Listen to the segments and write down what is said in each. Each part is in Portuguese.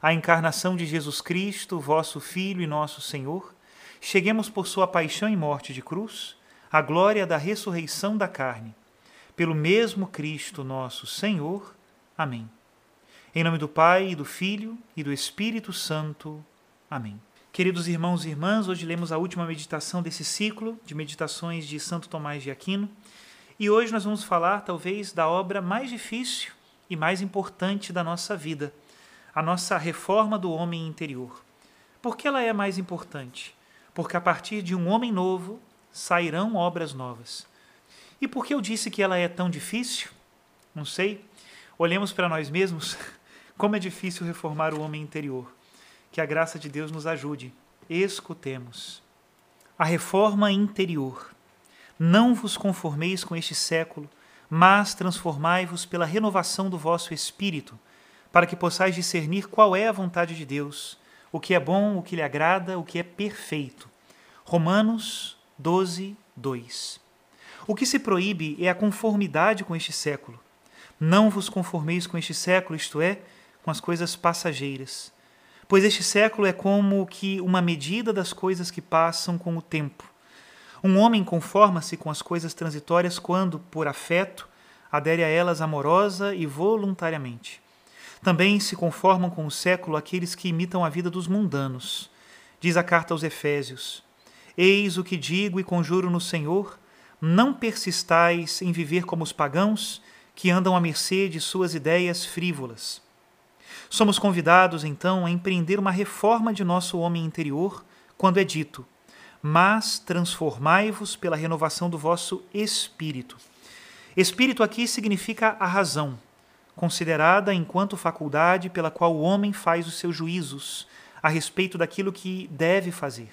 a encarnação de Jesus Cristo, vosso Filho e nosso Senhor, cheguemos por sua paixão e morte de cruz, à glória da ressurreição da carne. Pelo mesmo Cristo nosso Senhor. Amém. Em nome do Pai, e do Filho e do Espírito Santo. Amém. Queridos irmãos e irmãs, hoje lemos a última meditação desse ciclo de meditações de Santo Tomás de Aquino. E hoje nós vamos falar, talvez, da obra mais difícil e mais importante da nossa vida a nossa reforma do homem interior. Por que ela é mais importante? Porque a partir de um homem novo sairão obras novas. E por que eu disse que ela é tão difícil? Não sei. Olhemos para nós mesmos. Como é difícil reformar o homem interior. Que a graça de Deus nos ajude. Escutemos. A reforma interior. Não vos conformeis com este século, mas transformai-vos pela renovação do vosso espírito para que possais discernir qual é a vontade de Deus, o que é bom, o que lhe agrada, o que é perfeito. Romanos 12, 2. O que se proíbe é a conformidade com este século. Não vos conformeis com este século, isto é, com as coisas passageiras. Pois este século é como que uma medida das coisas que passam com o tempo. Um homem conforma-se com as coisas transitórias quando, por afeto, adere a elas amorosa e voluntariamente. Também se conformam com o século aqueles que imitam a vida dos mundanos. Diz a carta aos Efésios: Eis o que digo e conjuro no Senhor: não persistais em viver como os pagãos, que andam à mercê de suas ideias frívolas. Somos convidados, então, a empreender uma reforma de nosso homem interior, quando é dito: Mas transformai-vos pela renovação do vosso espírito. Espírito aqui significa a razão, considerada enquanto faculdade pela qual o homem faz os seus juízos a respeito daquilo que deve fazer.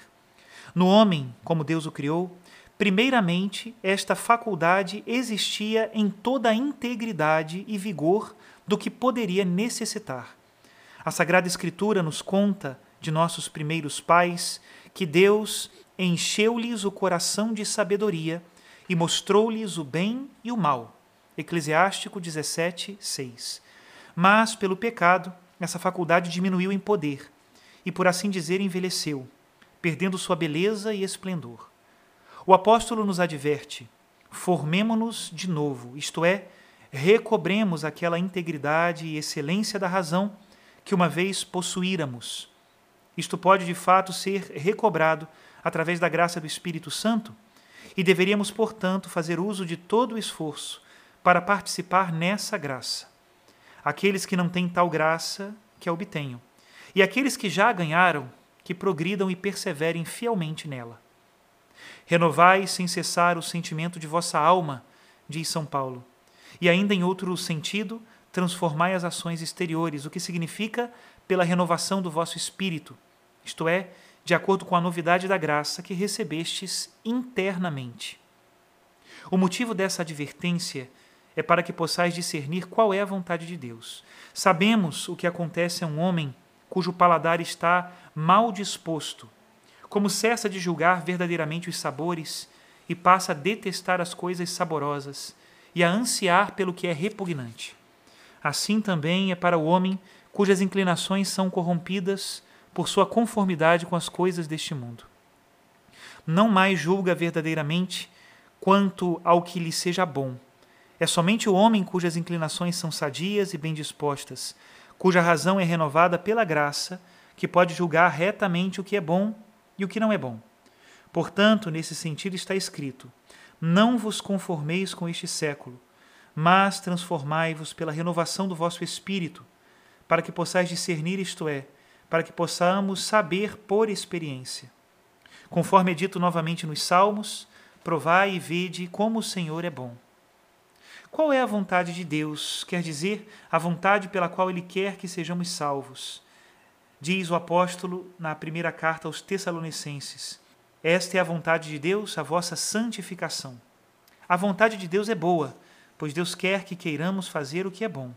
No homem, como Deus o criou, primeiramente esta faculdade existia em toda a integridade e vigor do que poderia necessitar. A Sagrada Escritura nos conta de nossos primeiros pais que Deus encheu-lhes o coração de sabedoria e mostrou-lhes o bem e o mal Eclesiástico 17, 6. Mas, pelo pecado, essa faculdade diminuiu em poder e, por assim dizer, envelheceu, perdendo sua beleza e esplendor. O apóstolo nos adverte: formemo-nos de novo, isto é, recobremos aquela integridade e excelência da razão que uma vez possuíramos. Isto pode de fato ser recobrado através da graça do Espírito Santo e deveríamos, portanto, fazer uso de todo o esforço para participar nessa graça. Aqueles que não têm tal graça, que a obtenham. E aqueles que já ganharam, que progridam e perseverem fielmente nela. Renovai sem cessar o sentimento de vossa alma, diz São Paulo. E ainda em outro sentido, transformai as ações exteriores, o que significa pela renovação do vosso espírito, isto é, de acordo com a novidade da graça que recebestes internamente. O motivo dessa advertência é para que possais discernir qual é a vontade de Deus. Sabemos o que acontece a um homem cujo paladar está mal disposto, Como cessa de julgar verdadeiramente os sabores e passa a detestar as coisas saborosas e a ansiar pelo que é repugnante. Assim também é para o homem cujas inclinações são corrompidas por sua conformidade com as coisas deste mundo. Não mais julga verdadeiramente quanto ao que lhe seja bom. É somente o homem cujas inclinações são sadias e bem dispostas, cuja razão é renovada pela graça, que pode julgar retamente o que é bom e o que não é bom. Portanto, nesse sentido está escrito: Não vos conformeis com este século, mas transformai-vos pela renovação do vosso espírito, para que possais discernir, isto é, para que possamos saber por experiência. Conforme é dito novamente nos Salmos, provai e vede como o Senhor é bom. Qual é a vontade de Deus? Quer dizer, a vontade pela qual Ele quer que sejamos salvos. Diz o apóstolo na primeira carta aos Tessalonicenses: Esta é a vontade de Deus, a vossa santificação. A vontade de Deus é boa, pois Deus quer que queiramos fazer o que é bom,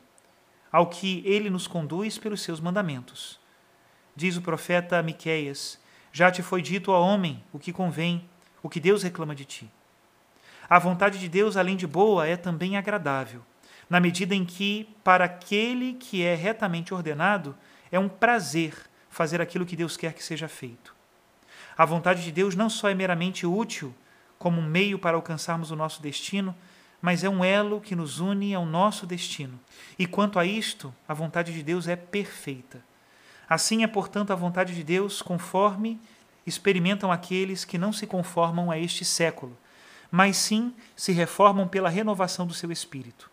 ao que Ele nos conduz pelos seus mandamentos. Diz o profeta Miqueias: Já te foi dito ao homem o que convém, o que Deus reclama de ti. A vontade de Deus, além de boa, é também agradável, na medida em que, para aquele que é retamente ordenado, é um prazer fazer aquilo que Deus quer que seja feito. A vontade de Deus não só é meramente útil como um meio para alcançarmos o nosso destino, mas é um elo que nos une ao nosso destino. E quanto a isto, a vontade de Deus é perfeita. Assim é, portanto, a vontade de Deus conforme experimentam aqueles que não se conformam a este século, mas sim se reformam pela renovação do seu espírito.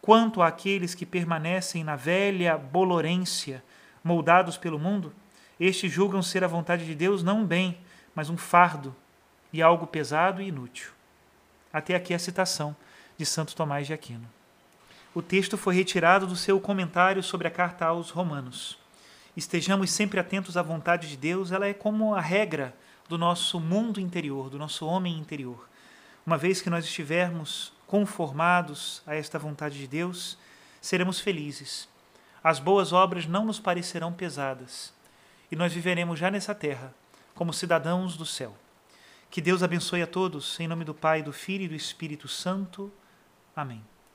Quanto àqueles que permanecem na velha bolorência, moldados pelo mundo, estes julgam ser a vontade de Deus não um bem, mas um fardo e algo pesado e inútil. Até aqui a citação de Santo Tomás de Aquino. O texto foi retirado do seu comentário sobre a carta aos Romanos. Estejamos sempre atentos à vontade de Deus, ela é como a regra do nosso mundo interior, do nosso homem interior. Uma vez que nós estivermos conformados a esta vontade de Deus, seremos felizes. As boas obras não nos parecerão pesadas e nós viveremos já nessa terra como cidadãos do céu. Que Deus abençoe a todos, em nome do Pai, do Filho e do Espírito Santo. Amém.